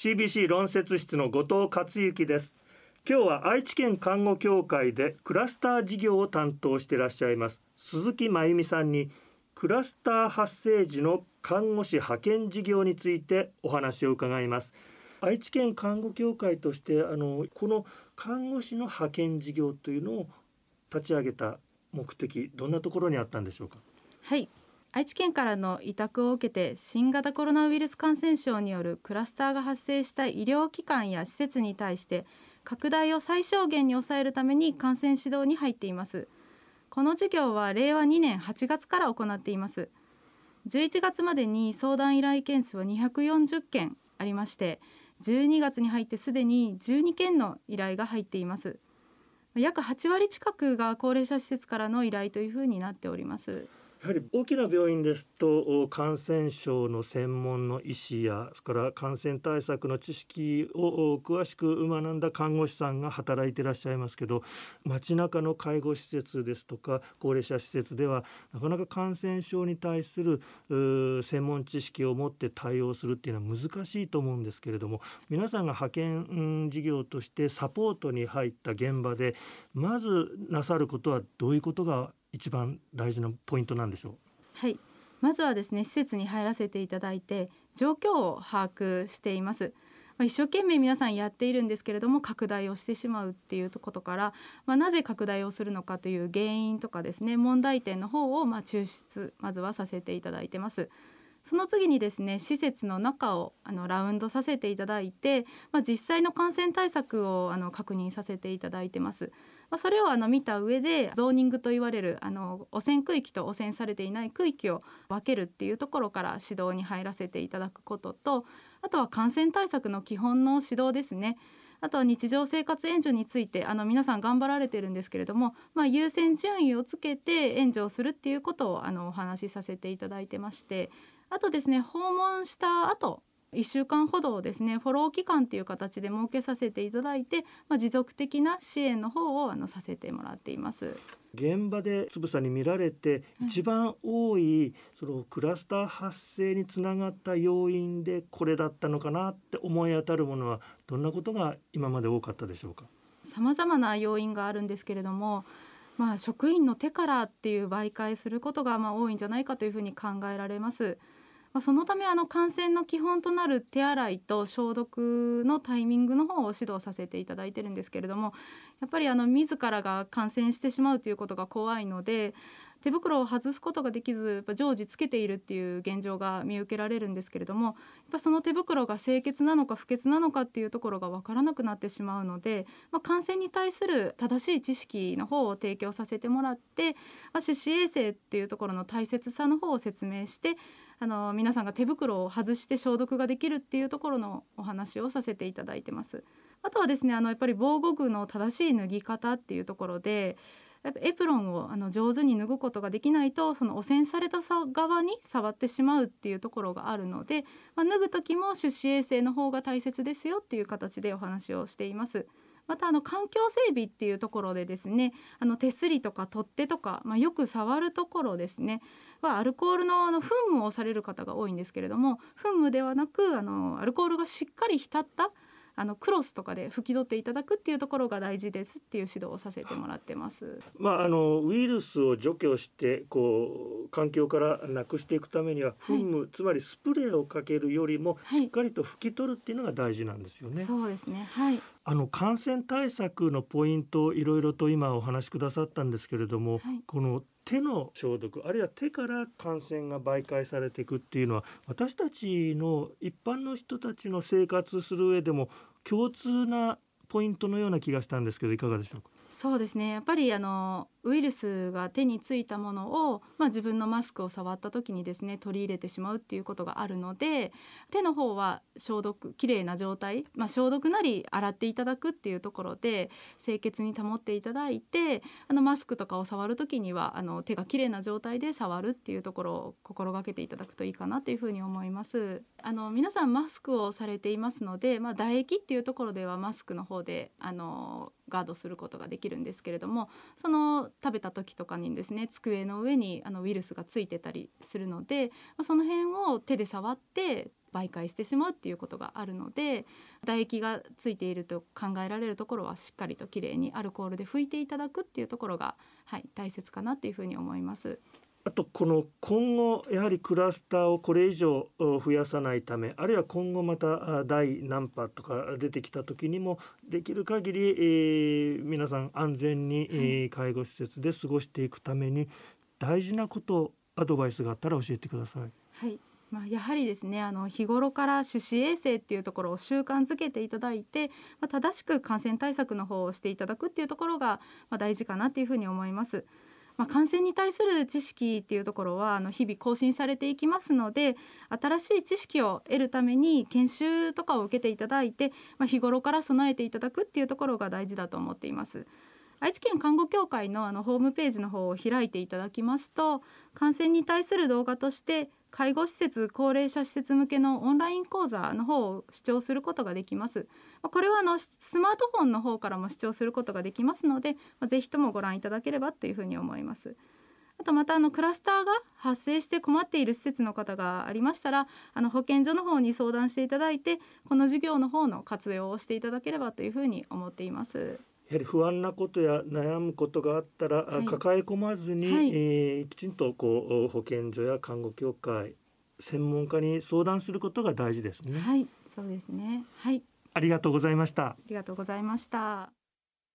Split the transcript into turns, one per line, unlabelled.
CBC 論説室の後藤克之です。今日は愛知県看護協会でクラスター事業を担当していらっしゃいます。鈴木真由美さんにクラスター発生時の看護師派遣事業についてお話を伺います。愛知県看護協会としてあのこの看護師の派遣事業というのを立ち上げた目的どんなところにあったんでしょうか？
はい。愛知県からの委託を受けて新型コロナウイルス感染症によるクラスターが発生した医療機関や施設に対して拡大を最小限に抑えるために感染指導に入っています。この事業は令和2年8月から行っています。11月までに相談依頼件数は240件ありまして12月に入ってすでに12件の依頼が入っています。約8割近くが高齢者施設からの依頼というふうになっております。
やはり大きな病院ですと感染症の専門の医師やそれから感染対策の知識を詳しく学んだ看護師さんが働いていらっしゃいますけど街中の介護施設ですとか高齢者施設ではなかなか感染症に対する専門知識を持って対応するっていうのは難しいと思うんですけれども皆さんが派遣事業としてサポートに入った現場でまずなさることはどういうことが一番大事なポイントなんでしょう
はいまずはですね施設に入らせていただいて状況を把握していますまあ、一生懸命皆さんやっているんですけれども拡大をしてしまうっていうことから、まあ、なぜ拡大をするのかという原因とかですね問題点の方をまあ抽出まずはさせていただいてます。その次にですね施設の中をあのラウンドさせていただいて、まあ、実際の感染対策をあの確認させていただいてます。まあ、それをあの見た上でゾーニングと言われるあの汚染区域と汚染されていない区域を分けるっていうところから指導に入らせていただくこととあとは感染対策の基本の指導ですね。あとは日常生活援助についてあの皆さん頑張られてるんですけれども、まあ、優先順位をつけて援助をするっていうことをあのお話しさせていただいてましてあとですね訪問した後1週間ほどですねフォロー期間という形で設けさせていただいて、まあ、持続的な支援の方をあのさせてもらっています。
現場でつぶさに見られて一番多いそのクラスター発生につながった要因でこれだったのかなって思い当たるものはどんなことが今まで多かったでしょうか？
様々な要因があるんですけれどもまあ、職員の手からっていう媒介することがまあ多いんじゃないかというふうに考えられます。まあ、そのためあの感染の基本となる手洗いと消毒のタイミングの方を指導させていただいてるんですけれどもやっぱりあの自らが感染してしまうということが怖いので手袋を外すことができずやっぱ常時つけているっていう現状が見受けられるんですけれどもやっぱその手袋が清潔なのか不潔なのかっていうところが分からなくなってしまうので、まあ、感染に対する正しい知識の方を提供させてもらって、まあ、手指衛生っていうところの大切さの方を説明してあの皆さんが手袋を外して消毒ができるっていうところのお話をさせていただいてます。あとはですねあのやっぱり防護具の正しい脱ぎ方っていうところでやっぱエプロンをあの上手に脱ぐことができないとその汚染された側に触ってしまうっていうところがあるので、まあ、脱ぐ時も手指衛生の方が大切ですよっていう形でお話をしています。またあの環境整備っていうところでですねあの手すりとか取っ手とか、まあ、よく触るところですねはアルコールのあの噴霧をされる方が多いんですけれども噴霧ではなくあのアルコールがしっかり浸ったあのクロスとかで拭き取っていただくっていうところが大事ですっていう指導をさせてもらってます。
まああのウイルスを除去してこう環境からなくしていくためには噴霧、はい、つまりスプレーをかけるよりもしっかりと拭き取るっていうのが大事なんですよね。はい、
そうですね。はい。
あの感染対策のポイントいろいろと今お話しくださったんですけれども、はい、この手の消毒あるいは手から感染が媒介されていくっていうのは私たちの一般の人たちの生活する上でも共通なポイントのような気がしたんですけどいかがでしょうか？
そうですねやっぱりあのウイルスが手についたものを、まあ、自分のマスクを触った時にですね取り入れてしまうっていうことがあるので手の方は消毒きれいな状態、まあ、消毒なり洗っていただくっていうところで清潔に保っていただいてあのマスクとかを触る時にはあの手がきれいな状態で触るっていうところを心がけていただくといいかなというふうに思います。あの皆さんマスクをされていますので、まあ、唾液っていうところではマスクの方であのガードすることができるんですけれどもその食べた時とかにですね机の上にあのウイルスがついてたりするので、その辺を手で触って媒介してしまうっていうことがあるので唾液がついていると考えられるところはしっかりときれいにアルコールで拭いていただくっていうところが、はい、大切かなっていうふうに思います。
あとこの今後やはりクラスターをこれ以上増やさないためあるいは今後また第何波とか出てきた時にもできる限り、えー、皆さん安全に、え介護施設で過ごしていくために大事なことアドバイスがあったら教えてください。
はいまあ、やはりですねあの日頃から手指衛生っていうところを習慣づけていただいて、まあ、正しく感染対策の方をしていただくっていうところが、まあ、大事かなっていうふうに思います。まあ、感染に対する知識っていうところはあの日々更新されていきますので新しい知識を得るために研修とかを受けていただいて、まあ、日頃から備えていただくっていうところが大事だと思っています。愛知県看護協会のあのホームページの方を開いていただきますと感染に対する動画として介護施設高齢者施設向けのオンライン講座の方を視聴することができます。これはあのスマートフォンの方からも視聴することができますのでぜひともご覧いただければというふうに思います。あとまたあのクラスターが発生して困っている施設の方がありましたらあの保健所の方に相談していただいてこの授業の方の活用をしていただければというふうに思っています。
やはり不安なことや悩むことがあったら、はい、抱え込まずに、はい、えー、きちんとこう保健所や看護協会専門家に相談することが大事ですね。
はい、そうですね。はい。
ありがとうございました。あ
りがとうございました。